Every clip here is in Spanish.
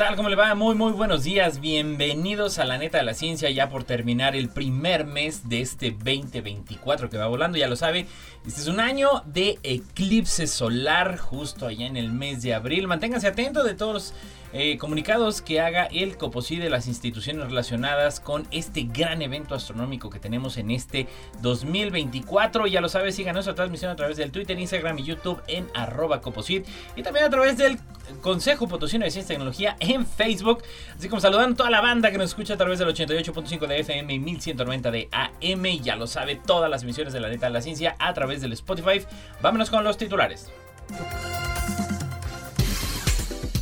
Tal? ¿Cómo le va? Muy, muy buenos días. Bienvenidos a la neta de la ciencia, ya por terminar el primer mes de este 2024 que va volando, ya lo sabe. Este es un año de eclipse solar, justo allá en el mes de abril. Manténganse atentos de todos eh, comunicados que haga el COPOSI de las instituciones relacionadas con este gran evento astronómico que tenemos en este 2024. Ya lo sabes, sigan nuestra transmisión a través del Twitter, Instagram y YouTube en arroba Coposit y también a través del Consejo Potosino de Ciencia y Tecnología en Facebook. Así como saludando a toda la banda que nos escucha a través del 88.5 de FM y 1190 de AM. Ya lo sabe, todas las emisiones de la neta de la ciencia a través del Spotify. Vámonos con los titulares.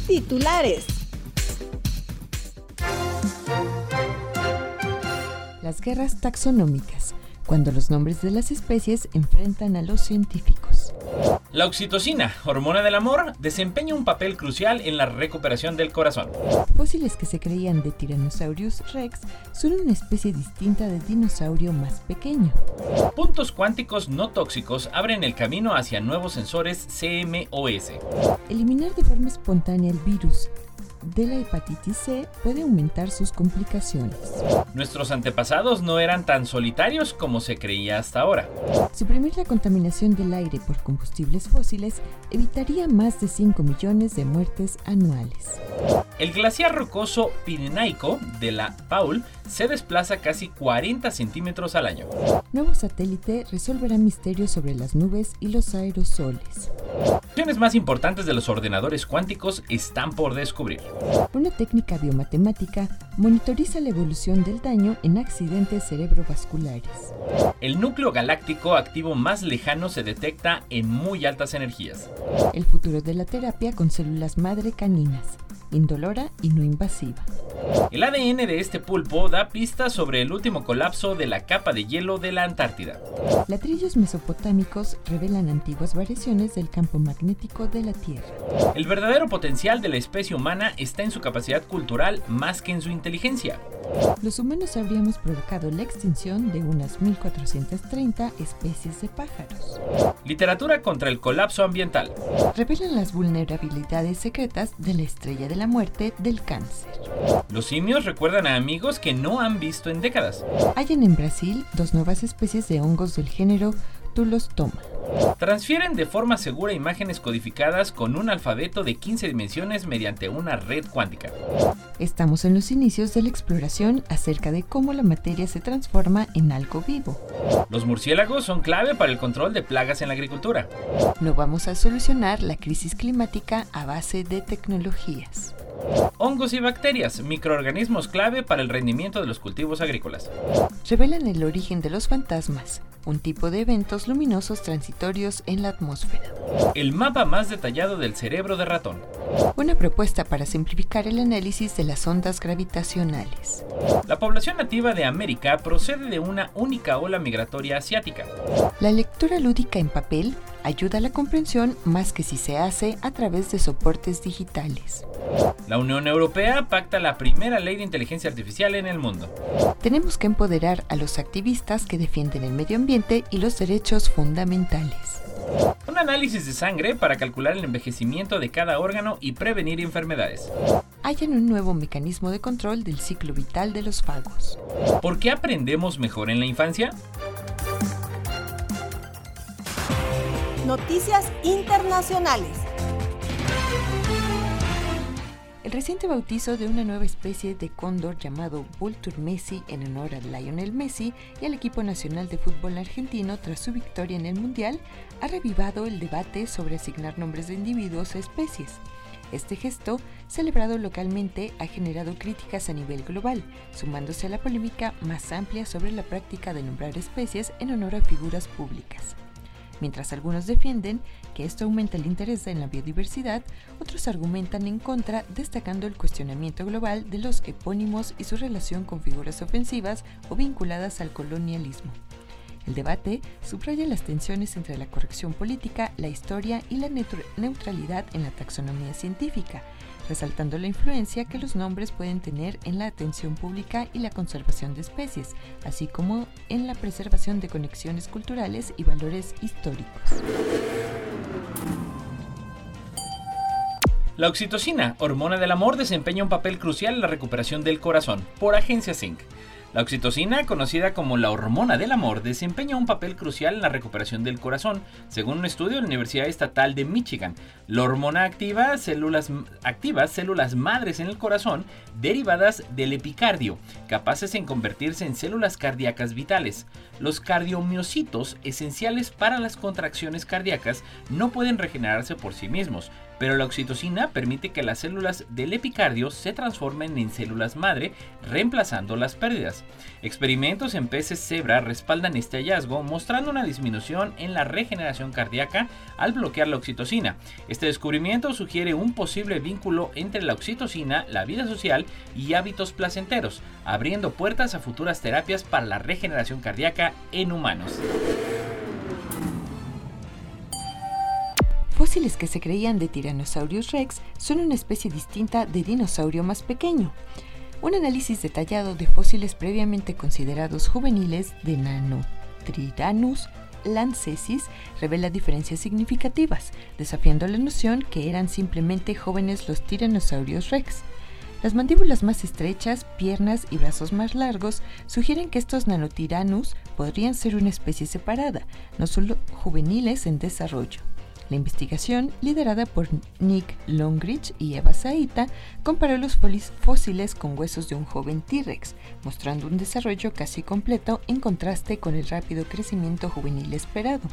Titulares. Las guerras taxonómicas, cuando los nombres de las especies enfrentan a los científicos. La oxitocina, hormona del amor, desempeña un papel crucial en la recuperación del corazón. Fósiles que se creían de Tyrannosaurus rex son una especie distinta de dinosaurio más pequeño. Puntos cuánticos no tóxicos abren el camino hacia nuevos sensores CMOS. Eliminar de forma espontánea el virus de la hepatitis C puede aumentar sus complicaciones. Nuestros antepasados no eran tan solitarios como se creía hasta ahora. Suprimir la contaminación del aire por combustibles fósiles evitaría más de 5 millones de muertes anuales. El glaciar rocoso Pirenaico de la Paul se desplaza casi 40 centímetros al año. Nuevo satélite resolverá misterios sobre las nubes y los aerosoles. Funciones más importantes de los ordenadores cuánticos están por descubrir. Una técnica biomatemática monitoriza la evolución del daño en accidentes cerebrovasculares. El núcleo galáctico activo más lejano se detecta en muy altas energías. El futuro de la terapia con células madre caninas, indolora y no invasiva. El ADN de este pulpo da pistas sobre el último colapso de la capa de hielo de la Antártida. Ladrillos mesopotámicos revelan antiguas variaciones del campo magnético de la Tierra. El verdadero potencial de la especie humana está en su capacidad cultural más que en su inteligencia. Los humanos habríamos provocado la extinción de unas 1430 especies de pájaros. Literatura contra el colapso ambiental. Revelan las vulnerabilidades secretas de la estrella de la muerte del cáncer. Los simios recuerdan a amigos que no han visto en décadas. Hallan en Brasil dos nuevas especies de hongos del género Tulostoma. Transfieren de forma segura imágenes codificadas con un alfabeto de 15 dimensiones mediante una red cuántica. Estamos en los inicios de la exploración acerca de cómo la materia se transforma en algo vivo. Los murciélagos son clave para el control de plagas en la agricultura. No vamos a solucionar la crisis climática a base de tecnologías. Hongos y bacterias, microorganismos clave para el rendimiento de los cultivos agrícolas. Revelan el origen de los fantasmas, un tipo de eventos luminosos transitorios en la atmósfera. El mapa más detallado del cerebro de ratón. Una propuesta para simplificar el análisis de las ondas gravitacionales. La población nativa de América procede de una única ola migratoria asiática. La lectura lúdica en papel ayuda a la comprensión más que si se hace a través de soportes digitales. La Unión Europea pacta la primera ley de inteligencia artificial en el mundo. Tenemos que empoderar a los activistas que defienden el medio ambiente y los derechos fundamentales. Un análisis de sangre para calcular el envejecimiento de cada órgano y prevenir enfermedades. Hayan un nuevo mecanismo de control del ciclo vital de los fagos. ¿Por qué aprendemos mejor en la infancia? Noticias internacionales. El reciente bautizo de una nueva especie de cóndor llamado Vultur Messi en honor a Lionel Messi y al equipo nacional de fútbol argentino tras su victoria en el Mundial ha revivado el debate sobre asignar nombres de individuos a especies. Este gesto, celebrado localmente, ha generado críticas a nivel global, sumándose a la polémica más amplia sobre la práctica de nombrar especies en honor a figuras públicas. Mientras algunos defienden que esto aumenta el interés en la biodiversidad, otros argumentan en contra, destacando el cuestionamiento global de los epónimos y su relación con figuras ofensivas o vinculadas al colonialismo. El debate subraya las tensiones entre la corrección política, la historia y la neutralidad en la taxonomía científica, resaltando la influencia que los nombres pueden tener en la atención pública y la conservación de especies, así como en la preservación de conexiones culturales y valores históricos. La oxitocina, hormona del amor, desempeña un papel crucial en la recuperación del corazón, por Agencia Zinc. La oxitocina, conocida como la hormona del amor, desempeña un papel crucial en la recuperación del corazón, según un estudio de la Universidad Estatal de Michigan. La hormona activa células, activa células madres en el corazón derivadas del epicardio, capaces en convertirse en células cardíacas vitales. Los cardiomiocitos, esenciales para las contracciones cardíacas, no pueden regenerarse por sí mismos, pero la oxitocina permite que las células del epicardio se transformen en células madre, reemplazando las pérdidas. Experimentos en peces cebra respaldan este hallazgo, mostrando una disminución en la regeneración cardíaca al bloquear la oxitocina. Este descubrimiento sugiere un posible vínculo entre la oxitocina, la vida social y hábitos placenteros, abriendo puertas a futuras terapias para la regeneración cardíaca en humanos. Fósiles que se creían de Tyrannosaurus rex son una especie distinta de dinosaurio más pequeño. Un análisis detallado de fósiles previamente considerados juveniles de Nanotyrannus lancesis revela diferencias significativas, desafiando la noción que eran simplemente jóvenes los Tyrannosaurus rex. Las mandíbulas más estrechas, piernas y brazos más largos sugieren que estos Nanotyrannus podrían ser una especie separada, no solo juveniles en desarrollo. La investigación, liderada por Nick Longridge y Eva Saita, comparó los fósiles con huesos de un joven T-Rex, mostrando un desarrollo casi completo en contraste con el rápido crecimiento juvenil esperado.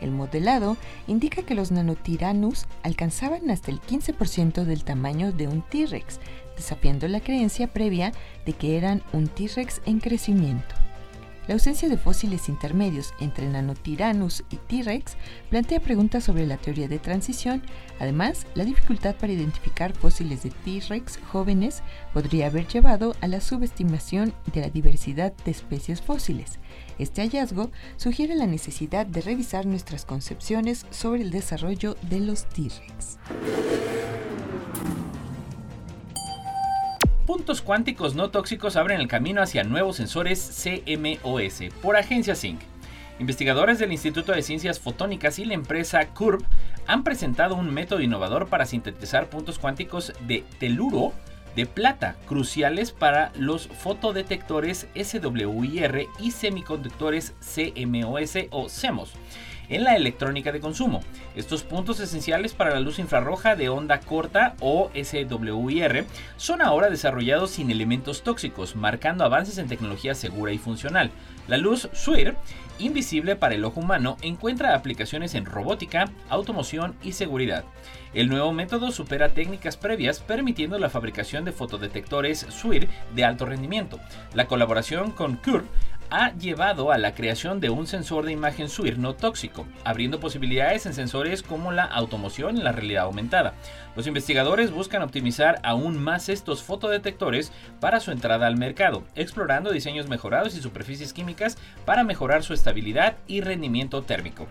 El modelado indica que los nanotyrannus alcanzaban hasta el 15% del tamaño de un T-Rex, desafiando la creencia previa de que eran un T-Rex en crecimiento. La ausencia de fósiles intermedios entre Nanotyrannus y T-Rex plantea preguntas sobre la teoría de transición. Además, la dificultad para identificar fósiles de T-Rex jóvenes podría haber llevado a la subestimación de la diversidad de especies fósiles. Este hallazgo sugiere la necesidad de revisar nuestras concepciones sobre el desarrollo de los T-Rex. Puntos cuánticos no tóxicos abren el camino hacia nuevos sensores CMOS por Agencia Sync. Investigadores del Instituto de Ciencias Fotónicas y la empresa Curve han presentado un método innovador para sintetizar puntos cuánticos de teluro de plata, cruciales para los fotodetectores SWIR y semiconductores CMOS o CMOS en la electrónica de consumo. Estos puntos esenciales para la luz infrarroja de onda corta o SWIR son ahora desarrollados sin elementos tóxicos, marcando avances en tecnología segura y funcional. La luz SWIR, invisible para el ojo humano, encuentra aplicaciones en robótica, automoción y seguridad. El nuevo método supera técnicas previas permitiendo la fabricación de fotodetectores SWIR de alto rendimiento. La colaboración con Curve ha llevado a la creación de un sensor de imagen SWIR no tóxico, abriendo posibilidades en sensores como la automoción y la realidad aumentada. Los investigadores buscan optimizar aún más estos fotodetectores para su entrada al mercado, explorando diseños mejorados y superficies químicas para mejorar su estabilidad y rendimiento térmico.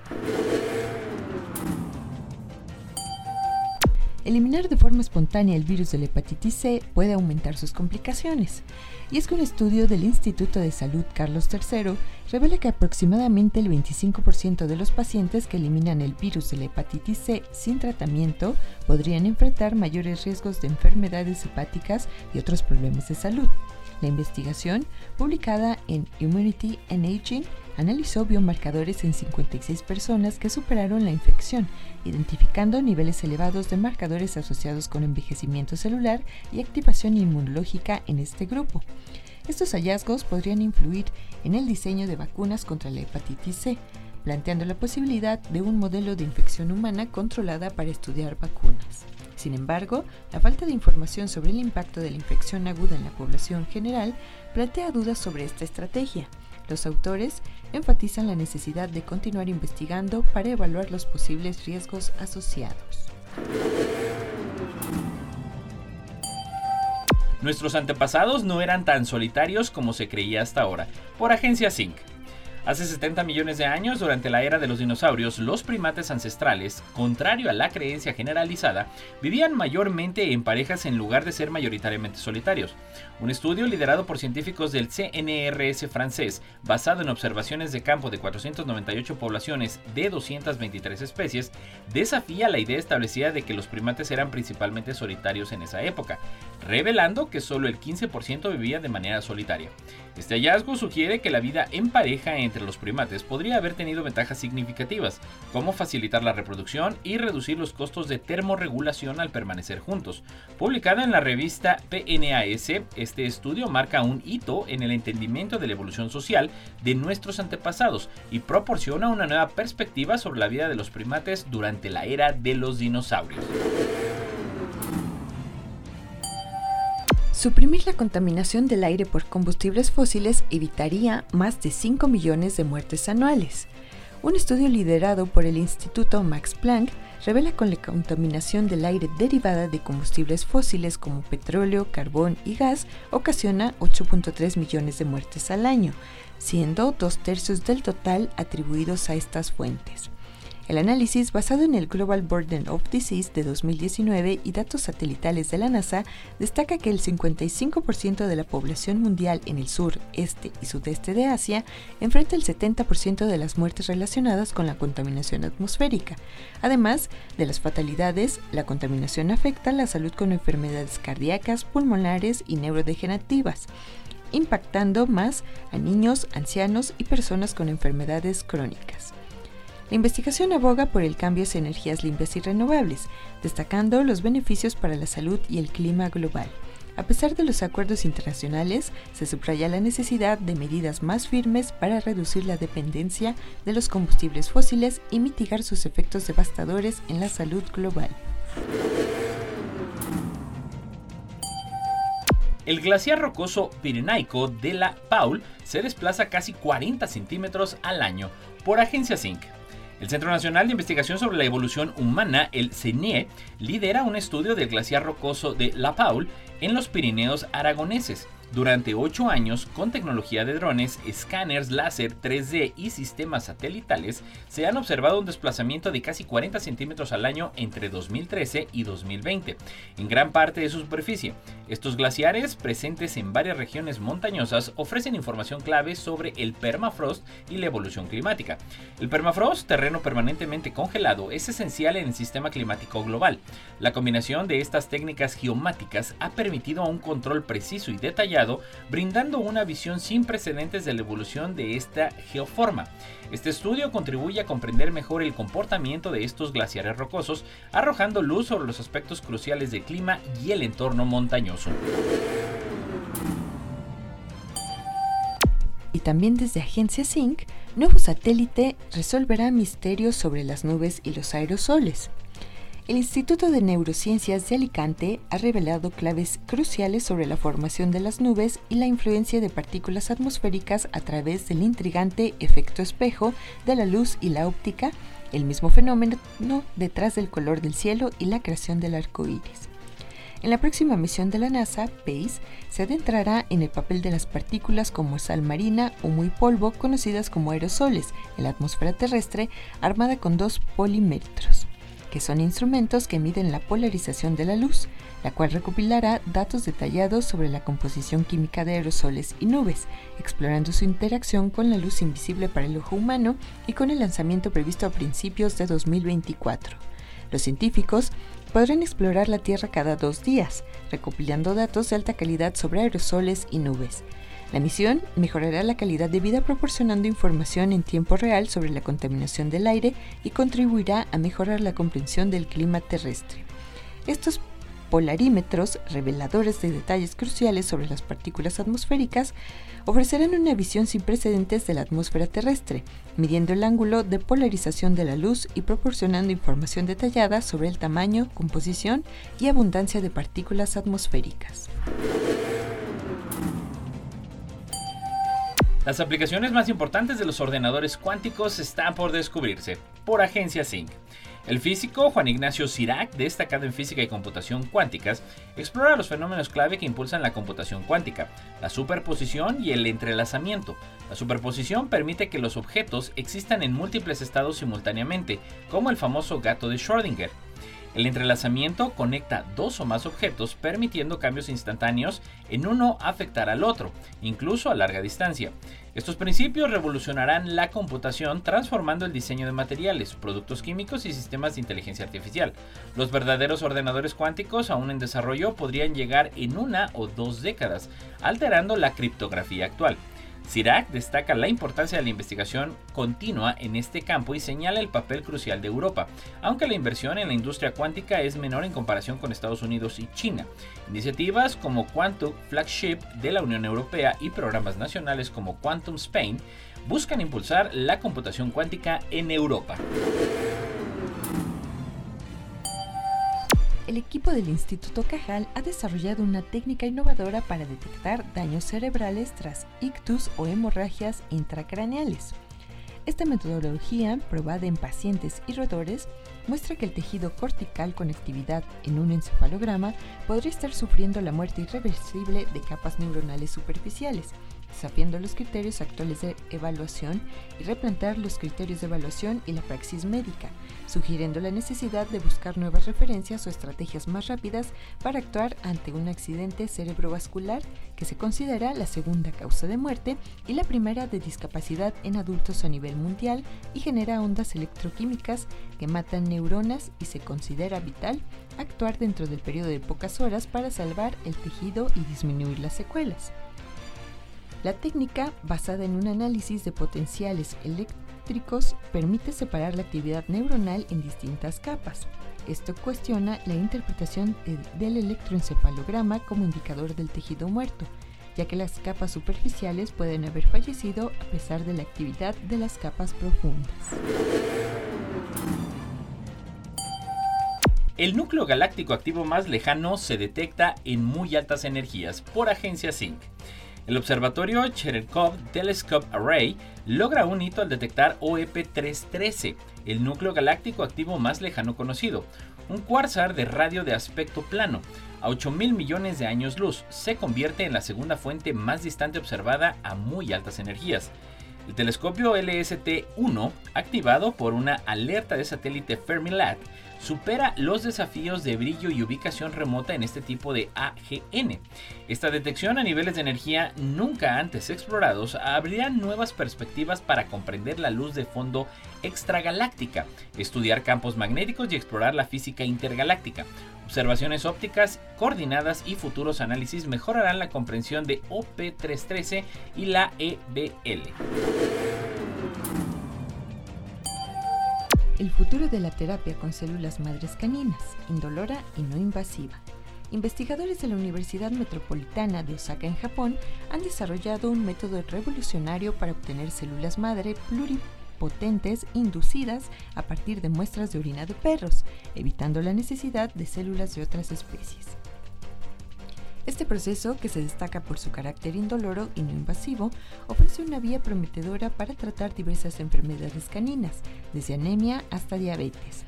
Eliminar de forma espontánea el virus de la hepatitis C puede aumentar sus complicaciones. Y es que un estudio del Instituto de Salud Carlos III revela que aproximadamente el 25% de los pacientes que eliminan el virus de la hepatitis C sin tratamiento podrían enfrentar mayores riesgos de enfermedades hepáticas y otros problemas de salud. La investigación, publicada en Immunity and Aging, analizó biomarcadores en 56 personas que superaron la infección, identificando niveles elevados de marcadores asociados con envejecimiento celular y activación inmunológica en este grupo. Estos hallazgos podrían influir en el diseño de vacunas contra la hepatitis C, planteando la posibilidad de un modelo de infección humana controlada para estudiar vacunas. Sin embargo, la falta de información sobre el impacto de la infección aguda en la población general plantea dudas sobre esta estrategia. Los autores enfatizan la necesidad de continuar investigando para evaluar los posibles riesgos asociados. Nuestros antepasados no eran tan solitarios como se creía hasta ahora, por Agencia Sync. Hace 70 millones de años, durante la era de los dinosaurios, los primates ancestrales, contrario a la creencia generalizada, vivían mayormente en parejas en lugar de ser mayoritariamente solitarios. Un estudio liderado por científicos del CNRS francés, basado en observaciones de campo de 498 poblaciones de 223 especies, desafía la idea establecida de que los primates eran principalmente solitarios en esa época, revelando que solo el 15% vivía de manera solitaria. Este hallazgo sugiere que la vida en pareja entre los primates podría haber tenido ventajas significativas, como facilitar la reproducción y reducir los costos de termorregulación al permanecer juntos. Publicado en la revista PNAS, este estudio marca un hito en el entendimiento de la evolución social de nuestros antepasados y proporciona una nueva perspectiva sobre la vida de los primates durante la era de los dinosaurios. Suprimir la contaminación del aire por combustibles fósiles evitaría más de 5 millones de muertes anuales. Un estudio liderado por el Instituto Max Planck revela que la contaminación del aire derivada de combustibles fósiles como petróleo, carbón y gas ocasiona 8.3 millones de muertes al año, siendo dos tercios del total atribuidos a estas fuentes. El análisis, basado en el Global Burden of Disease de 2019 y datos satelitales de la NASA, destaca que el 55% de la población mundial en el sur, este y sudeste de Asia enfrenta el 70% de las muertes relacionadas con la contaminación atmosférica. Además de las fatalidades, la contaminación afecta la salud con enfermedades cardíacas, pulmonares y neurodegenerativas impactando más a niños, ancianos y personas con enfermedades crónicas. La investigación aboga por el cambio hacia energías limpias y renovables, destacando los beneficios para la salud y el clima global. A pesar de los acuerdos internacionales, se subraya la necesidad de medidas más firmes para reducir la dependencia de los combustibles fósiles y mitigar sus efectos devastadores en la salud global. El glaciar rocoso pirenaico de la Paul se desplaza casi 40 centímetros al año por Agencia Zinc. El Centro Nacional de Investigación sobre la Evolución Humana, el CENIE, lidera un estudio del glaciar rocoso de La Paul en los Pirineos aragoneses durante 8 años, con tecnología de drones, escáneres láser 3D y sistemas satelitales, se han observado un desplazamiento de casi 40 centímetros al año entre 2013 y 2020, en gran parte de su superficie. Estos glaciares, presentes en varias regiones montañosas, ofrecen información clave sobre el permafrost y la evolución climática. El permafrost, terreno permanentemente congelado, es esencial en el sistema climático global. La combinación de estas técnicas geomáticas ha permitido un control preciso y detallado brindando una visión sin precedentes de la evolución de esta geoforma. Este estudio contribuye a comprender mejor el comportamiento de estos glaciares rocosos, arrojando luz sobre los aspectos cruciales del clima y el entorno montañoso. Y también desde Agencia Sync, nuevo satélite resolverá misterios sobre las nubes y los aerosoles. El Instituto de Neurociencias de Alicante ha revelado claves cruciales sobre la formación de las nubes y la influencia de partículas atmosféricas a través del intrigante efecto espejo de la luz y la óptica, el mismo fenómeno detrás del color del cielo y la creación del arco iris. En la próxima misión de la NASA, PACE, se adentrará en el papel de las partículas como sal marina o muy polvo, conocidas como aerosoles, en la atmósfera terrestre, armada con dos polimétros que son instrumentos que miden la polarización de la luz, la cual recopilará datos detallados sobre la composición química de aerosoles y nubes, explorando su interacción con la luz invisible para el ojo humano y con el lanzamiento previsto a principios de 2024. Los científicos podrán explorar la Tierra cada dos días, recopilando datos de alta calidad sobre aerosoles y nubes. La misión mejorará la calidad de vida proporcionando información en tiempo real sobre la contaminación del aire y contribuirá a mejorar la comprensión del clima terrestre. Estos polarímetros, reveladores de detalles cruciales sobre las partículas atmosféricas, ofrecerán una visión sin precedentes de la atmósfera terrestre, midiendo el ángulo de polarización de la luz y proporcionando información detallada sobre el tamaño, composición y abundancia de partículas atmosféricas. Las aplicaciones más importantes de los ordenadores cuánticos están por descubrirse, por Agencia Sync. El físico Juan Ignacio Sirac, destacado en física y computación cuánticas, explora los fenómenos clave que impulsan la computación cuántica, la superposición y el entrelazamiento. La superposición permite que los objetos existan en múltiples estados simultáneamente, como el famoso gato de Schrödinger. El entrelazamiento conecta dos o más objetos permitiendo cambios instantáneos en uno afectar al otro, incluso a larga distancia. Estos principios revolucionarán la computación transformando el diseño de materiales, productos químicos y sistemas de inteligencia artificial. Los verdaderos ordenadores cuánticos aún en desarrollo podrían llegar en una o dos décadas, alterando la criptografía actual. Sirac destaca la importancia de la investigación continua en este campo y señala el papel crucial de Europa, aunque la inversión en la industria cuántica es menor en comparación con Estados Unidos y China. Iniciativas como Quantum Flagship de la Unión Europea y programas nacionales como Quantum Spain buscan impulsar la computación cuántica en Europa. El equipo del Instituto Cajal ha desarrollado una técnica innovadora para detectar daños cerebrales tras ictus o hemorragias intracraneales. Esta metodología, probada en pacientes y roedores, muestra que el tejido cortical con actividad en un encefalograma podría estar sufriendo la muerte irreversible de capas neuronales superficiales, desafiando los criterios actuales de evaluación y replantear los criterios de evaluación y la praxis médica, sugiriendo la necesidad de buscar nuevas referencias o estrategias más rápidas para actuar ante un accidente cerebrovascular que se considera la segunda causa de muerte y la primera de discapacidad en adultos a nivel mundial y genera ondas electroquímicas que matan neuronas y se considera vital actuar dentro del periodo de pocas horas para salvar el tejido y disminuir las secuelas. La técnica, basada en un análisis de potenciales eléctricos, permite separar la actividad neuronal en distintas capas. Esto cuestiona la interpretación del electroencefalograma como indicador del tejido muerto, ya que las capas superficiales pueden haber fallecido a pesar de la actividad de las capas profundas. El núcleo galáctico activo más lejano se detecta en muy altas energías por agencia SYNC. El observatorio Cherenkov Telescope Array logra un hito al detectar OEP-313, el núcleo galáctico activo más lejano conocido, un cuársar de radio de aspecto plano. A 8 mil millones de años luz, se convierte en la segunda fuente más distante observada a muy altas energías. El telescopio LST-1, activado por una alerta de satélite Fermilat, supera los desafíos de brillo y ubicación remota en este tipo de AGN. Esta detección a niveles de energía nunca antes explorados abrirá nuevas perspectivas para comprender la luz de fondo extragaláctica, estudiar campos magnéticos y explorar la física intergaláctica. Observaciones ópticas coordinadas y futuros análisis mejorarán la comprensión de OP313 y la EBL. El futuro de la terapia con células madres caninas, indolora y no invasiva. Investigadores de la Universidad Metropolitana de Osaka en Japón han desarrollado un método revolucionario para obtener células madre pluripotentes inducidas a partir de muestras de orina de perros, evitando la necesidad de células de otras especies. Este proceso, que se destaca por su carácter indoloro y no invasivo, ofrece una vía prometedora para tratar diversas enfermedades caninas, desde anemia hasta diabetes.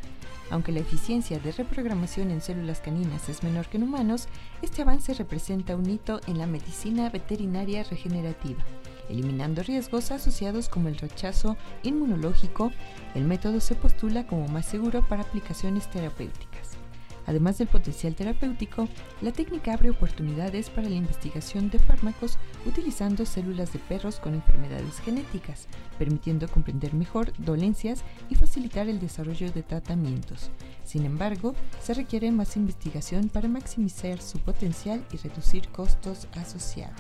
Aunque la eficiencia de reprogramación en células caninas es menor que en humanos, este avance representa un hito en la medicina veterinaria regenerativa. Eliminando riesgos asociados como el rechazo inmunológico, el método se postula como más seguro para aplicaciones terapéuticas. Además del potencial terapéutico, la técnica abre oportunidades para la investigación de fármacos utilizando células de perros con enfermedades genéticas, permitiendo comprender mejor dolencias y facilitar el desarrollo de tratamientos. Sin embargo, se requiere más investigación para maximizar su potencial y reducir costos asociados.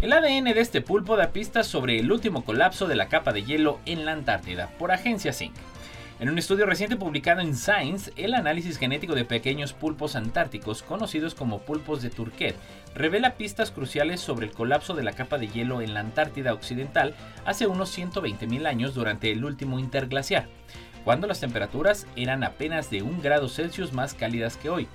El ADN de este pulpo da pistas sobre el último colapso de la capa de hielo en la Antártida por Agencia Zinc. En un estudio reciente publicado en Science, el análisis genético de pequeños pulpos antárticos, conocidos como pulpos de Turquet, revela pistas cruciales sobre el colapso de la capa de hielo en la Antártida Occidental hace unos 120.000 años durante el último interglaciar. cuando las temperaturas eran apenas de un grado Celsius más cálidas que hoy.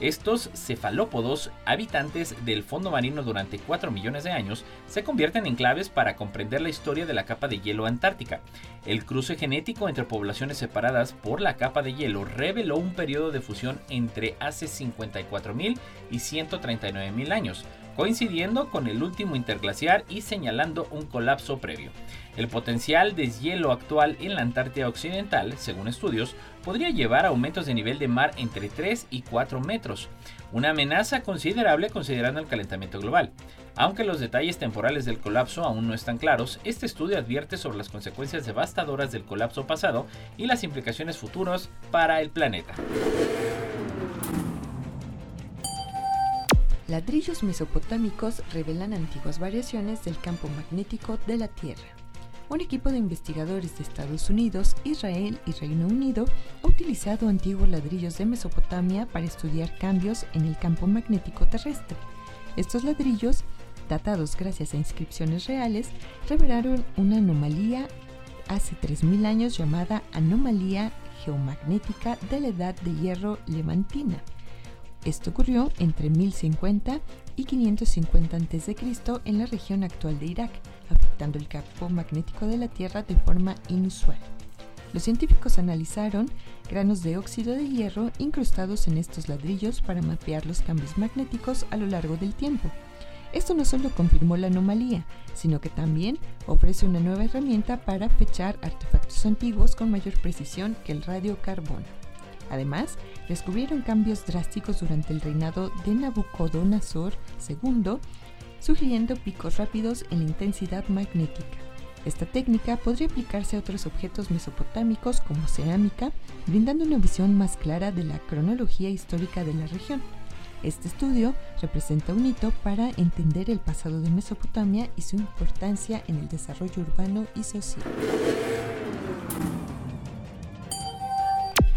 Estos cefalópodos, habitantes del fondo marino durante 4 millones de años, se convierten en claves para comprender la historia de la capa de hielo antártica. El cruce genético entre poblaciones separadas por la capa de hielo reveló un periodo de fusión entre hace 54.000 y 139.000 años, coincidiendo con el último interglaciar y señalando un colapso previo. El potencial deshielo actual en la Antártida Occidental, según estudios, podría llevar a aumentos de nivel de mar entre 3 y 4 metros, una amenaza considerable considerando el calentamiento global. Aunque los detalles temporales del colapso aún no están claros, este estudio advierte sobre las consecuencias devastadoras del colapso pasado y las implicaciones futuras para el planeta. Ladrillos mesopotámicos revelan antiguas variaciones del campo magnético de la Tierra. Un equipo de investigadores de Estados Unidos, Israel y Reino Unido ha utilizado antiguos ladrillos de Mesopotamia para estudiar cambios en el campo magnético terrestre. Estos ladrillos, datados gracias a inscripciones reales, revelaron una anomalía hace 3.000 años llamada anomalía geomagnética de la edad de hierro levantina esto ocurrió entre 1050 y 550 a.C. en la región actual de Irak, afectando el campo magnético de la Tierra de forma inusual. Los científicos analizaron granos de óxido de hierro incrustados en estos ladrillos para mapear los cambios magnéticos a lo largo del tiempo. Esto no solo confirmó la anomalía, sino que también ofrece una nueva herramienta para fechar artefactos antiguos con mayor precisión que el radiocarbono. Además, descubrieron cambios drásticos durante el reinado de Nabucodonosor II, sugiriendo picos rápidos en la intensidad magnética. Esta técnica podría aplicarse a otros objetos mesopotámicos como cerámica, brindando una visión más clara de la cronología histórica de la región. Este estudio representa un hito para entender el pasado de Mesopotamia y su importancia en el desarrollo urbano y social.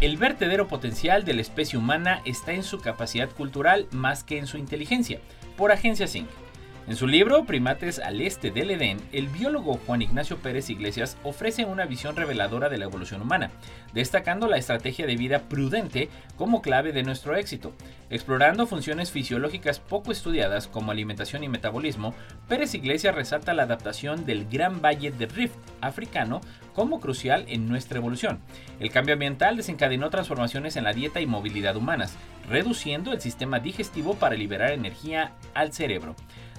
El vertedero potencial de la especie humana está en su capacidad cultural más que en su inteligencia, por Agencia Sync. En su libro Primates al Este del Edén, el biólogo Juan Ignacio Pérez Iglesias ofrece una visión reveladora de la evolución humana, destacando la estrategia de vida prudente como clave de nuestro éxito. Explorando funciones fisiológicas poco estudiadas como alimentación y metabolismo, Pérez Iglesias resalta la adaptación del Gran Valle de Rift africano como crucial en nuestra evolución. El cambio ambiental desencadenó transformaciones en la dieta y movilidad humanas, reduciendo el sistema digestivo para liberar energía al cerebro.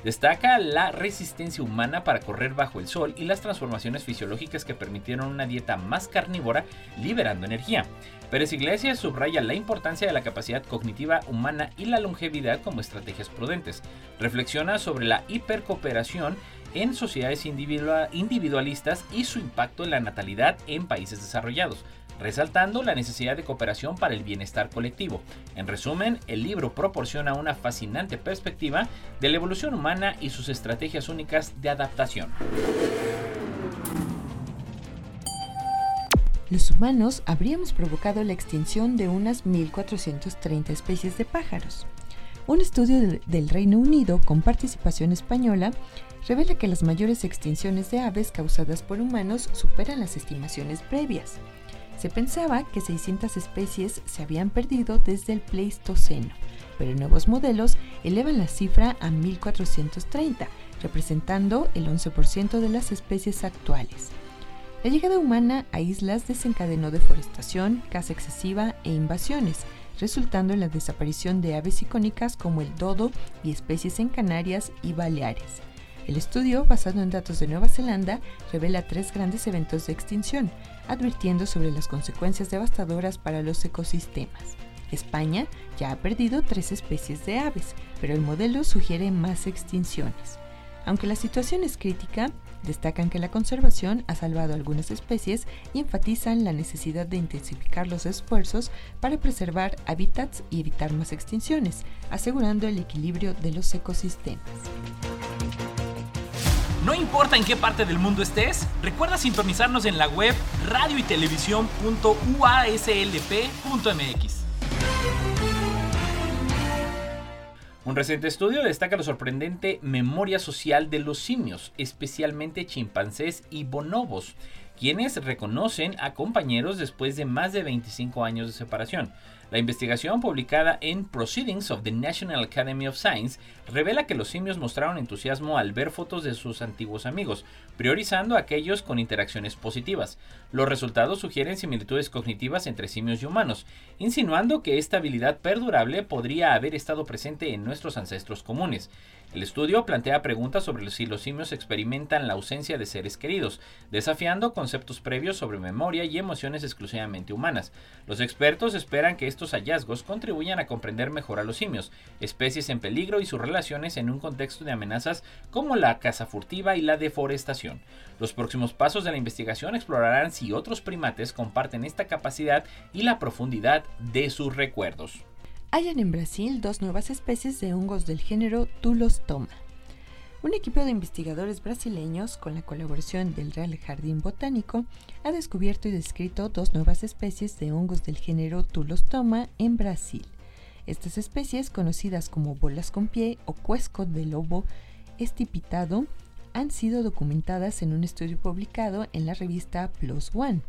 Destaca la resistencia humana para correr bajo el sol y las transformaciones fisiológicas que permitieron una dieta más carnívora liberando energía. Pérez Iglesias subraya la importancia de la capacidad cognitiva humana y la longevidad como estrategias prudentes. Reflexiona sobre la hipercooperación en sociedades individualistas y su impacto en la natalidad en países desarrollados resaltando la necesidad de cooperación para el bienestar colectivo. En resumen, el libro proporciona una fascinante perspectiva de la evolución humana y sus estrategias únicas de adaptación. Los humanos habríamos provocado la extinción de unas 1.430 especies de pájaros. Un estudio del Reino Unido con participación española revela que las mayores extinciones de aves causadas por humanos superan las estimaciones previas. Se pensaba que 600 especies se habían perdido desde el Pleistoceno, pero nuevos modelos elevan la cifra a 1430, representando el 11% de las especies actuales. La llegada humana a islas desencadenó deforestación, caza excesiva e invasiones, resultando en la desaparición de aves icónicas como el dodo y especies en Canarias y Baleares. El estudio, basado en datos de Nueva Zelanda, revela tres grandes eventos de extinción, advirtiendo sobre las consecuencias devastadoras para los ecosistemas. España ya ha perdido tres especies de aves, pero el modelo sugiere más extinciones. Aunque la situación es crítica, destacan que la conservación ha salvado algunas especies y enfatizan la necesidad de intensificar los esfuerzos para preservar hábitats y evitar más extinciones, asegurando el equilibrio de los ecosistemas. No importa en qué parte del mundo estés, recuerda sintonizarnos en la web radio y Un reciente estudio destaca la sorprendente memoria social de los simios, especialmente chimpancés y bonobos. Quienes reconocen a compañeros después de más de 25 años de separación. La investigación publicada en Proceedings of the National Academy of Science revela que los simios mostraron entusiasmo al ver fotos de sus antiguos amigos, priorizando aquellos con interacciones positivas. Los resultados sugieren similitudes cognitivas entre simios y humanos, insinuando que esta habilidad perdurable podría haber estado presente en nuestros ancestros comunes. El estudio plantea preguntas sobre si los simios experimentan la ausencia de seres queridos, desafiando conceptos previos sobre memoria y emociones exclusivamente humanas. Los expertos esperan que estos hallazgos contribuyan a comprender mejor a los simios, especies en peligro y sus relaciones en un contexto de amenazas como la caza furtiva y la deforestación. Los próximos pasos de la investigación explorarán si otros primates comparten esta capacidad y la profundidad de sus recuerdos. Hayan en Brasil dos nuevas especies de hongos del género Tulostoma. Un equipo de investigadores brasileños, con la colaboración del Real Jardín Botánico, ha descubierto y descrito dos nuevas especies de hongos del género Tulostoma en Brasil. Estas especies, conocidas como bolas con pie o cuesco de lobo estipitado, han sido documentadas en un estudio publicado en la revista Plus One.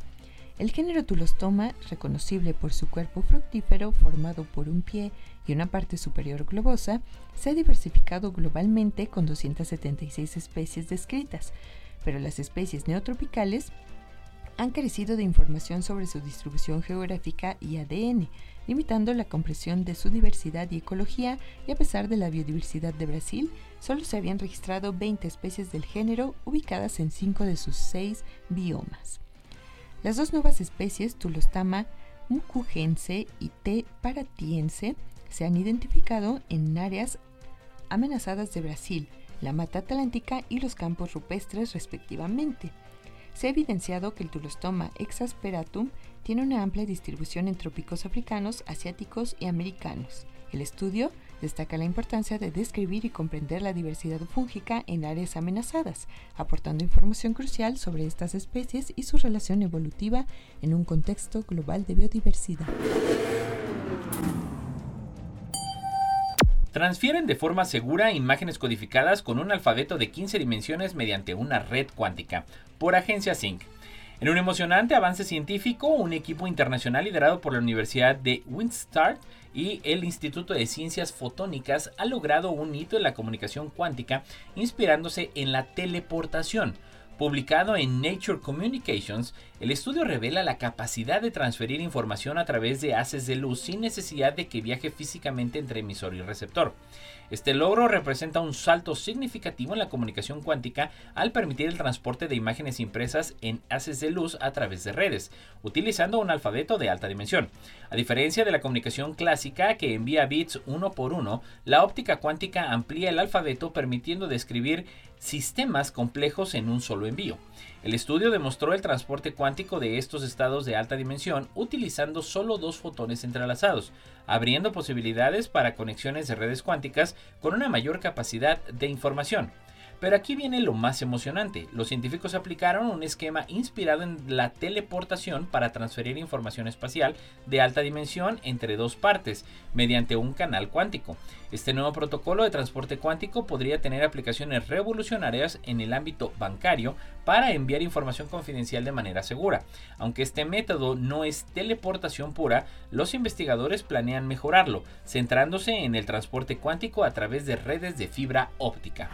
El género Tulostoma, reconocible por su cuerpo fructífero formado por un pie y una parte superior globosa, se ha diversificado globalmente con 276 especies descritas, pero las especies neotropicales han carecido de información sobre su distribución geográfica y ADN, limitando la comprensión de su diversidad y ecología, y a pesar de la biodiversidad de Brasil, solo se habían registrado 20 especies del género ubicadas en 5 de sus 6 biomas. Las dos nuevas especies, Tulostama mucugense y T. paratiense, se han identificado en áreas amenazadas de Brasil, la Mata Atlántica y los campos rupestres respectivamente. Se ha evidenciado que el Tulostoma exasperatum tiene una amplia distribución en trópicos africanos, asiáticos y americanos. El estudio destaca la importancia de describir y comprender la diversidad fúngica en áreas amenazadas, aportando información crucial sobre estas especies y su relación evolutiva en un contexto global de biodiversidad. Transfieren de forma segura imágenes codificadas con un alfabeto de 15 dimensiones mediante una red cuántica, por agencia Sync. En un emocionante avance científico, un equipo internacional liderado por la Universidad de Winstart y el Instituto de Ciencias Fotónicas ha logrado un hito en la comunicación cuántica inspirándose en la teleportación. Publicado en Nature Communications, el estudio revela la capacidad de transferir información a través de haces de luz sin necesidad de que viaje físicamente entre emisor y receptor. Este logro representa un salto significativo en la comunicación cuántica al permitir el transporte de imágenes impresas en haces de luz a través de redes, utilizando un alfabeto de alta dimensión. A diferencia de la comunicación clásica que envía bits uno por uno, la óptica cuántica amplía el alfabeto permitiendo describir sistemas complejos en un solo envío. El estudio demostró el transporte cuántico de estos estados de alta dimensión utilizando solo dos fotones entrelazados, abriendo posibilidades para conexiones de redes cuánticas con una mayor capacidad de información. Pero aquí viene lo más emocionante. Los científicos aplicaron un esquema inspirado en la teleportación para transferir información espacial de alta dimensión entre dos partes mediante un canal cuántico. Este nuevo protocolo de transporte cuántico podría tener aplicaciones revolucionarias en el ámbito bancario para enviar información confidencial de manera segura. Aunque este método no es teleportación pura, los investigadores planean mejorarlo, centrándose en el transporte cuántico a través de redes de fibra óptica.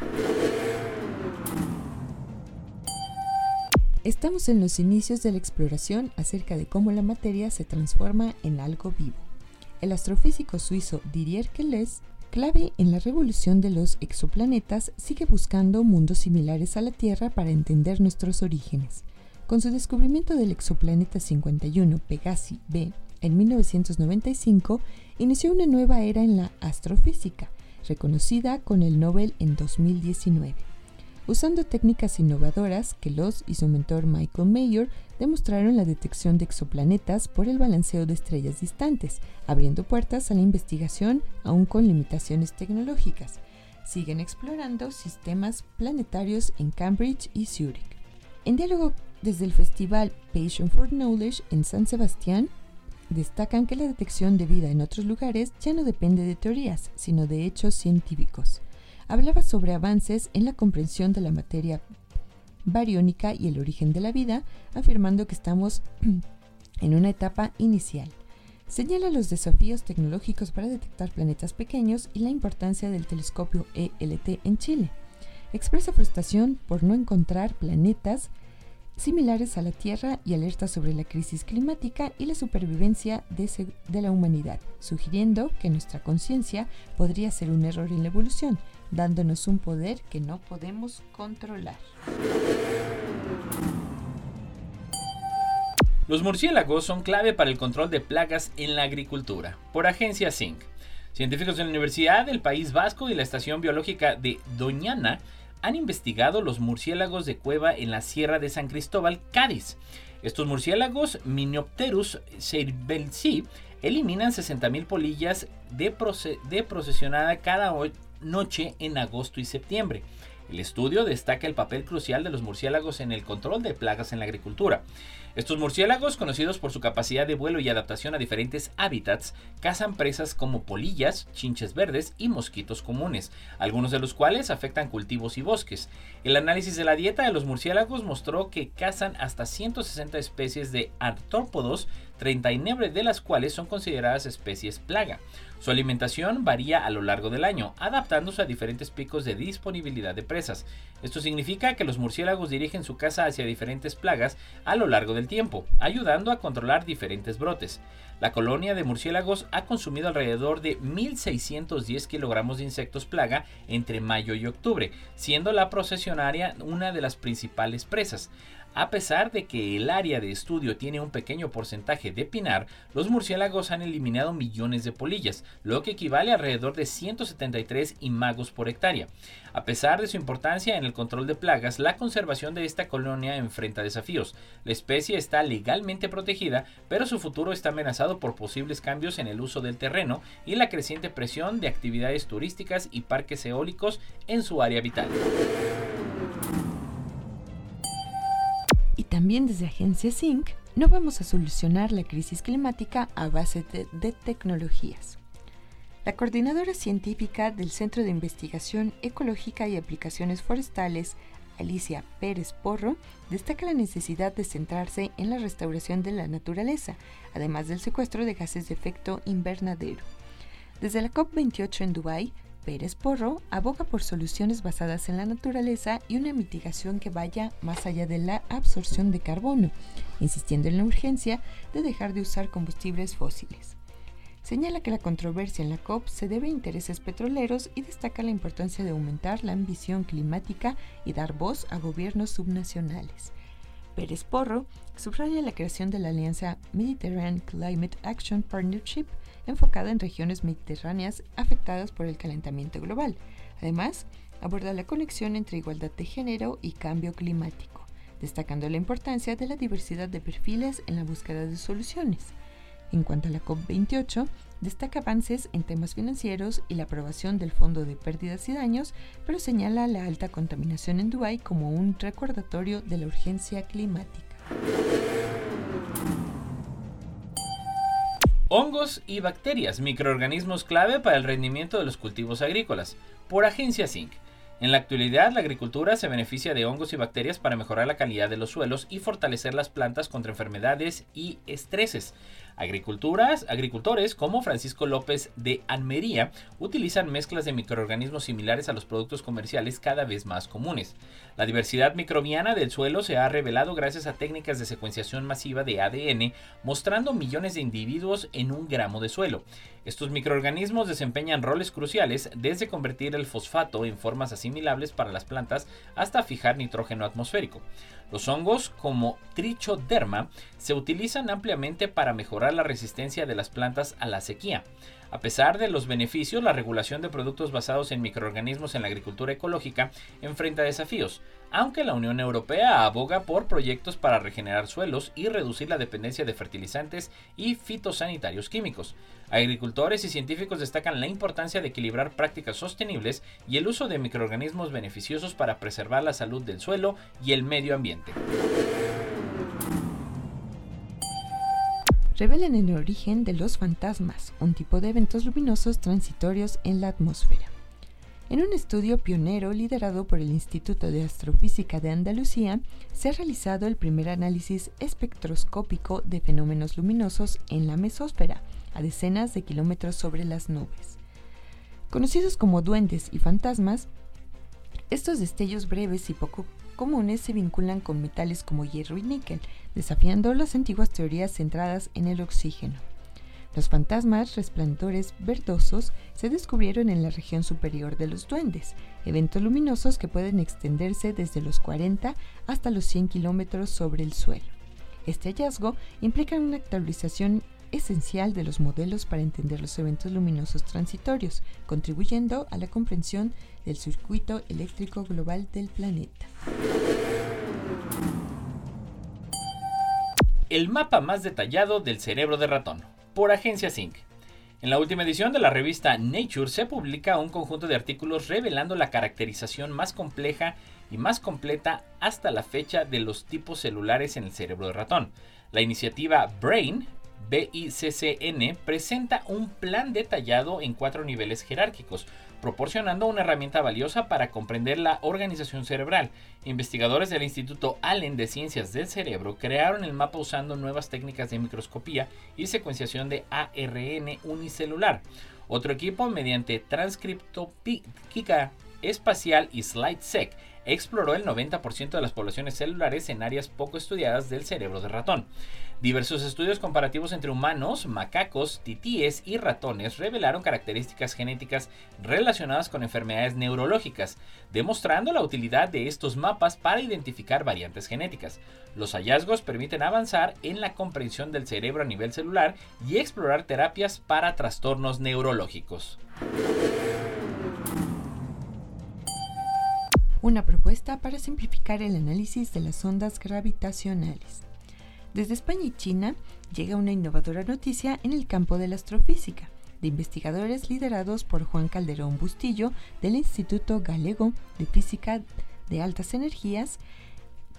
Estamos en los inicios de la exploración acerca de cómo la materia se transforma en algo vivo. El astrofísico suizo Didier Queloz, clave en la revolución de los exoplanetas, sigue buscando mundos similares a la Tierra para entender nuestros orígenes. Con su descubrimiento del exoplaneta 51 Pegasi b en 1995, inició una nueva era en la astrofísica, reconocida con el Nobel en 2019. Usando técnicas innovadoras, Kelos y su mentor Michael Mayer demostraron la detección de exoplanetas por el balanceo de estrellas distantes, abriendo puertas a la investigación aún con limitaciones tecnológicas. Siguen explorando sistemas planetarios en Cambridge y Zurich. En diálogo desde el festival Passion for Knowledge en San Sebastián, destacan que la detección de vida en otros lugares ya no depende de teorías, sino de hechos científicos hablaba sobre avances en la comprensión de la materia bariónica y el origen de la vida, afirmando que estamos en una etapa inicial. Señala los desafíos tecnológicos para detectar planetas pequeños y la importancia del telescopio ELT en Chile. Expresa frustración por no encontrar planetas similares a la Tierra y alerta sobre la crisis climática y la supervivencia de, la humanidad, sugiriendo que nuestra conciencia podría ser un error en la evolución, dándonos un poder que no podemos controlar. Los murciélagos son clave para el control de plagas en la agricultura, por agencia SINC. Científicos de la Universidad del País Vasco y la Estación Biológica de Doñana han investigado los murciélagos de cueva en la Sierra de San Cristóbal, Cádiz. Estos murciélagos, Miniopterus cervelsi, eliminan 60.000 polillas de procesionada cada noche en agosto y septiembre. El estudio destaca el papel crucial de los murciélagos en el control de plagas en la agricultura. Estos murciélagos, conocidos por su capacidad de vuelo y adaptación a diferentes hábitats, cazan presas como polillas, chinches verdes y mosquitos comunes, algunos de los cuales afectan cultivos y bosques. El análisis de la dieta de los murciélagos mostró que cazan hasta 160 especies de artrópodos, 39 de las cuales son consideradas especies plaga. Su alimentación varía a lo largo del año, adaptándose a diferentes picos de disponibilidad de presas. Esto significa que los murciélagos dirigen su caza hacia diferentes plagas a lo largo del tiempo, ayudando a controlar diferentes brotes. La colonia de murciélagos ha consumido alrededor de 1.610 kilogramos de insectos plaga entre mayo y octubre, siendo la procesionaria una de las principales presas. A pesar de que el área de estudio tiene un pequeño porcentaje de pinar, los murciélagos han eliminado millones de polillas, lo que equivale a alrededor de 173 imagos por hectárea. A pesar de su importancia en el control de plagas, la conservación de esta colonia enfrenta desafíos. La especie está legalmente protegida, pero su futuro está amenazado por posibles cambios en el uso del terreno y la creciente presión de actividades turísticas y parques eólicos en su área vital. También desde Agencia Zinc no vamos a solucionar la crisis climática a base de, tecnologías. La coordinadora científica del Centro de Investigación Ecológica y Aplicaciones Forestales, Alicia Pérez Porro, destaca la necesidad de centrarse en la restauración de la naturaleza, además del secuestro de gases de efecto invernadero. Desde la COP28 en Dubái, Pérez Porro aboga por soluciones basadas en la naturaleza y una mitigación que vaya más allá de la absorción de carbono, insistiendo en la urgencia de dejar de usar combustibles fósiles. Señala que la controversia en la COP se debe a intereses petroleros y destaca la importancia de aumentar la ambición climática y dar voz a gobiernos subnacionales. Pérez Porro subraya la creación de la alianza Mediterranean Climate Action Partnership enfocada en regiones mediterráneas afectadas por el calentamiento global. Además, aborda la conexión entre igualdad de género y cambio climático, destacando la importancia de la diversidad de perfiles en la búsqueda de soluciones. En cuanto a la COP28, destaca avances en temas financieros y la aprobación del Fondo de Pérdidas y Daños, pero señala la alta contaminación en Dubái como un recordatorio de la urgencia climática. Hongos y bacterias, microorganismos clave para el rendimiento de los cultivos agrícolas, por Agencia Zinc. En la actualidad, la agricultura se beneficia de hongos y bacterias para mejorar la calidad de los suelos y fortalecer las plantas contra enfermedades y estreses. Agriculturas, agricultores como Francisco López de Almería utilizan mezclas de microorganismos similares a los productos comerciales cada vez más comunes. La diversidad microbiana del suelo se ha revelado gracias a técnicas de secuenciación masiva de ADN, mostrando millones de individuos en un gramo de suelo. Estos microorganismos desempeñan roles cruciales desde convertir el fosfato en formas asimilables para las plantas hasta fijar nitrógeno atmosférico. Los hongos, como Trichoderma, se utilizan ampliamente para mejorar la resistencia de las plantas a la sequía. A pesar de los beneficios, la regulación de productos basados en microorganismos en la agricultura ecológica enfrenta desafíos, aunque la Unión Europea aboga por proyectos para regenerar suelos y reducir la dependencia de fertilizantes y fitosanitarios químicos. Agricultores y científicos destacan la importancia de equilibrar prácticas sostenibles y el uso de microorganismos beneficiosos para preservar la salud del suelo y el medio ambiente. revelan el origen de los fantasmas, un tipo de eventos luminosos transitorios en la atmósfera. En un estudio pionero liderado por el Instituto de Astrofísica de Andalucía, se ha realizado el primer análisis espectroscópico de fenómenos luminosos en la mesósfera, a decenas de kilómetros sobre las nubes. Conocidos como duendes y fantasmas, estos destellos breves y poco comunes se vinculan con metales como hierro y níquel, desafiando las antiguas teorías centradas en el oxígeno. Los fantasmas resplandores verdosos se descubrieron en la región superior de los duendes, eventos luminosos que pueden extenderse desde los 40 hasta los 100 kilómetros sobre el suelo. Este hallazgo implica una actualización esencial de los modelos para entender los eventos luminosos transitorios, contribuyendo a la comprensión del circuito eléctrico global del planeta. El mapa más detallado del cerebro de ratón por Agencia Sync. En la última edición de la revista Nature se publica un conjunto de artículos revelando la caracterización más compleja y más completa hasta la fecha de los tipos celulares en el cerebro de ratón. La iniciativa Brain BICCN presenta un plan detallado en cuatro niveles jerárquicos, proporcionando una herramienta valiosa para comprender la organización cerebral. Investigadores del Instituto Allen de Ciencias del Cerebro crearon el mapa usando nuevas técnicas de microscopía y secuenciación de ARN unicelular. Otro equipo, mediante transcriptómica espacial y SlideSec, exploró el 90% de las poblaciones celulares en áreas poco estudiadas del cerebro de ratón. Diversos estudios comparativos entre humanos, macacos, titíes y ratones revelaron características genéticas relacionadas con enfermedades neurológicas, demostrando la utilidad de estos mapas para identificar variantes genéticas. Los hallazgos permiten avanzar en la comprensión del cerebro a nivel celular y explorar terapias para trastornos neurológicos. Una propuesta para simplificar el análisis de las ondas gravitacionales. Desde España y China llega una innovadora noticia en el campo de la astrofísica, de investigadores liderados por Juan Calderón Bustillo del Instituto Galego de Física de Altas Energías,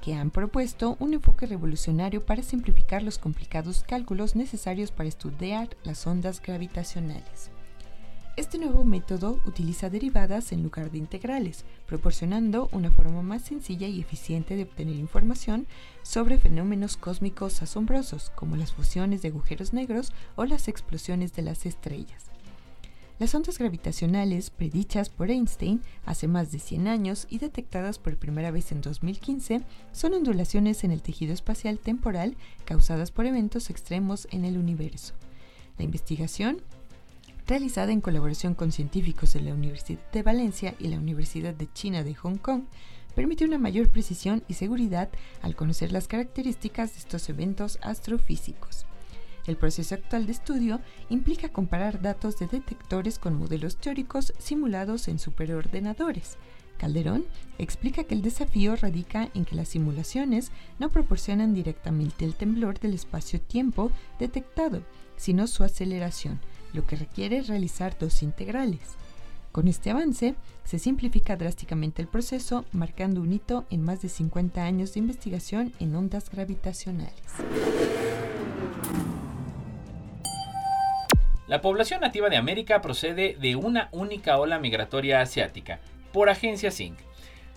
que han propuesto un enfoque revolucionario para simplificar los complicados cálculos necesarios para estudiar las ondas gravitacionales. Este nuevo método utiliza derivadas en lugar de integrales, proporcionando una forma más sencilla y eficiente de obtener información sobre fenómenos cósmicos asombrosos, como las fusiones de agujeros negros o las explosiones de las estrellas. Las ondas gravitacionales, predichas por Einstein hace más de 100 años y detectadas por primera vez en 2015, son ondulaciones en el tejido espacial temporal causadas por eventos extremos en el universo. La investigación realizada en colaboración con científicos de la Universidad de Valencia y la Universidad de China de Hong Kong, permite una mayor precisión y seguridad al conocer las características de estos eventos astrofísicos. El proceso actual de estudio implica comparar datos de detectores con modelos teóricos simulados en superordenadores. Calderón explica que el desafío radica en que las simulaciones no proporcionan directamente el temblor del espacio-tiempo detectado, sino su aceleración, lo que requiere realizar dos integrales. Con este avance, se simplifica drásticamente el proceso, marcando un hito en más de 50 años de investigación en ondas gravitacionales. La población nativa de América procede de una única ola migratoria asiática, por Agencia SYNC.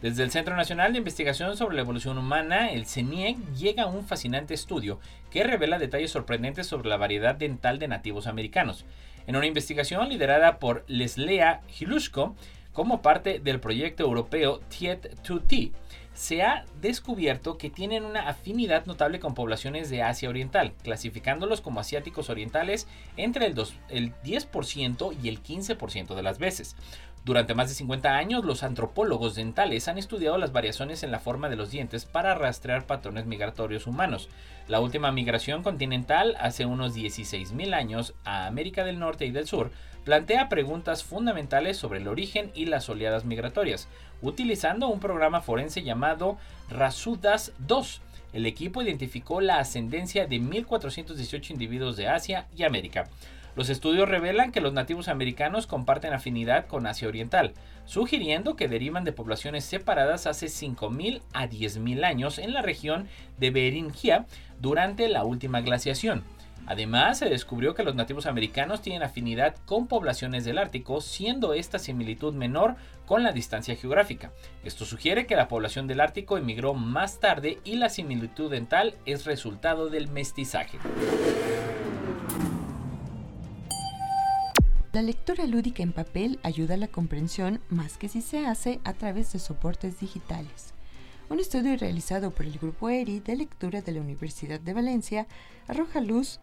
Desde el Centro Nacional de Investigación sobre la Evolución Humana, el CENIEC, llega un fascinante estudio que revela detalles sorprendentes sobre la variedad dental de nativos americanos. En una investigación liderada por Leslea Hilushko, como parte del proyecto europeo TIET2T, se ha descubierto que tienen una afinidad notable con poblaciones de Asia Oriental, clasificándolos como asiáticos orientales entre el, el 10% y el 15% de las veces. Durante más de 50 años, los antropólogos dentales han estudiado las variaciones en la forma de los dientes para rastrear patrones migratorios humanos. La última migración continental, hace unos 16.000 años, a América del Norte y del Sur, plantea preguntas fundamentales sobre el origen y las oleadas migratorias, utilizando un programa forense llamado Rasudas 2. El equipo identificó la ascendencia de 1.418 individuos de Asia y América. Los estudios revelan que los nativos americanos comparten afinidad con Asia Oriental, sugiriendo que derivan de poblaciones separadas hace 5.000 a 10.000 años en la región de Beringia durante la última glaciación. Además, se descubrió que los nativos americanos tienen afinidad con poblaciones del Ártico, siendo esta similitud menor con la distancia geográfica. Esto sugiere que la población del Ártico emigró más tarde y la similitud dental es resultado del mestizaje. La lectura lúdica en papel ayuda a la comprensión más que si se hace a través de soportes digitales. Un estudio realizado por el Grupo ERI de Lectura de la Universidad de Valencia arroja luz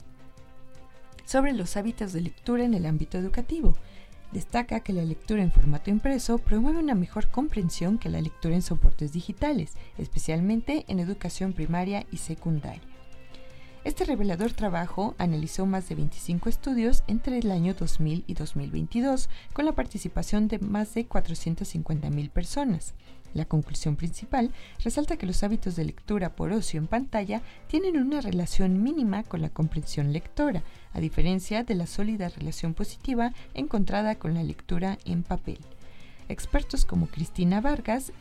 sobre los hábitos de lectura en el ámbito educativo. Destaca que la lectura en formato impreso promueve una mejor comprensión que la lectura en soportes digitales, especialmente en educación primaria y secundaria. Este revelador trabajo analizó más de 25 estudios entre el año 2000 y 2022, con la participación de más de 450.000 personas. La conclusión principal resalta que los hábitos de lectura por ocio en pantalla tienen una relación mínima con la comprensión lectora, a diferencia de la sólida relación positiva encontrada con la lectura en papel. Expertos como Cristina Vargas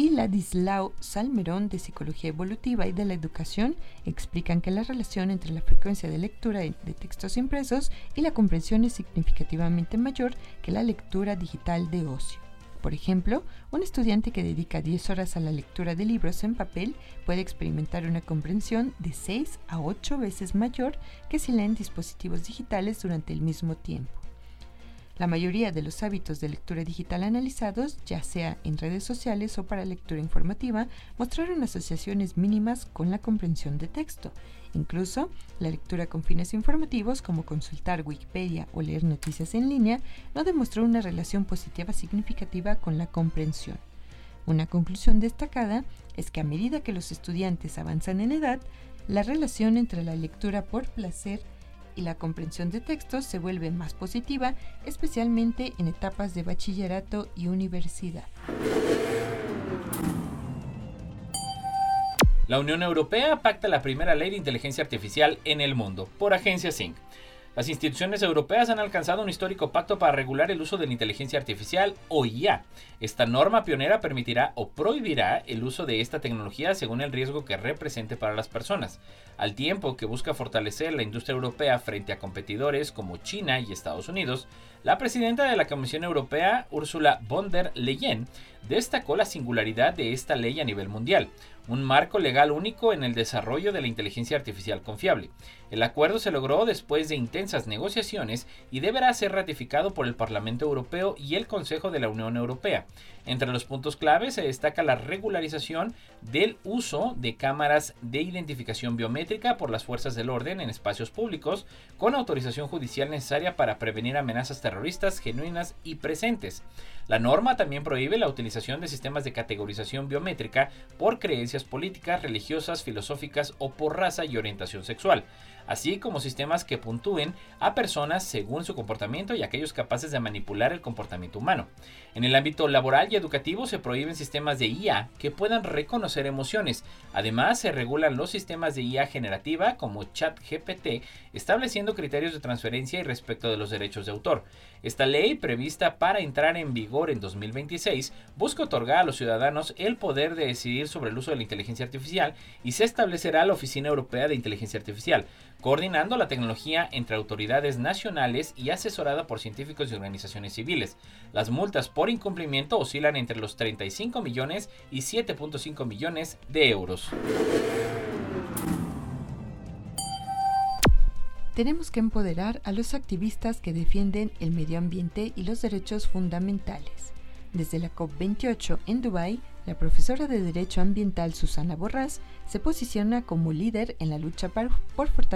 y Ladislao Salmerón de Psicología Evolutiva y de la Educación explican que la relación entre la frecuencia de lectura de textos impresos y la comprensión es significativamente mayor que la lectura digital de ocio. Por ejemplo, un estudiante que dedica 10 horas a la lectura de libros en papel puede experimentar una comprensión de 6 a 8 veces mayor que si leen dispositivos digitales durante el mismo tiempo. La mayoría de los hábitos de lectura digital analizados, ya sea en redes sociales o para lectura informativa, mostraron asociaciones mínimas con la comprensión de texto. Incluso, la lectura con fines informativos, como consultar Wikipedia o leer noticias en línea, no demostró una relación positiva significativa con la comprensión. Una conclusión destacada es que a medida que los estudiantes avanzan en edad, la relación entre la lectura por placer la comprensión de textos se vuelve más positiva, especialmente en etapas de bachillerato y universidad. La Unión Europea pacta la primera ley de inteligencia artificial en el mundo, por agencia Sync. Las instituciones europeas han alcanzado un histórico pacto para regular el uso de la inteligencia artificial o IA. Esta norma pionera permitirá o prohibirá el uso de esta tecnología según el riesgo que represente para las personas, al tiempo que busca fortalecer la industria europea frente a competidores como China y Estados Unidos. La presidenta de la Comisión Europea, Ursula von der Leyen, destacó la singularidad de esta ley a nivel mundial, un marco legal único en el desarrollo de la inteligencia artificial confiable. El acuerdo se logró después de intensas negociaciones y deberá ser ratificado por el Parlamento Europeo y el Consejo de la Unión Europea. Entre los puntos clave se destaca la regularización del uso de cámaras de identificación biométrica por las fuerzas del orden en espacios públicos, con autorización judicial necesaria para prevenir amenazas terroristas genuinas y presentes. La norma también prohíbe la utilización de sistemas de categorización biométrica por creencias políticas, religiosas, filosóficas o por raza y orientación sexual así como sistemas que puntúen a personas según su comportamiento y aquellos capaces de manipular el comportamiento humano. En el ámbito laboral y educativo se prohíben sistemas de IA que puedan reconocer emociones. Además, se regulan los sistemas de IA generativa como ChatGPT, estableciendo criterios de transferencia y respecto de los derechos de autor. Esta ley, prevista para entrar en vigor en 2026, busca otorgar a los ciudadanos el poder de decidir sobre el uso de la inteligencia artificial y se establecerá la Oficina Europea de Inteligencia Artificial, coordinando la tecnología entre autoridades nacionales y asesorada por científicos y organizaciones civiles. Las multas por incumplimiento oscilan entre los 35 millones y 7.5 millones de euros. Tenemos que empoderar a los activistas que defienden el medio ambiente y los derechos fundamentales. Desde la COP28 en Dubái, la profesora de Derecho Ambiental Susana Borrás se posiciona como líder en la lucha por fortalecer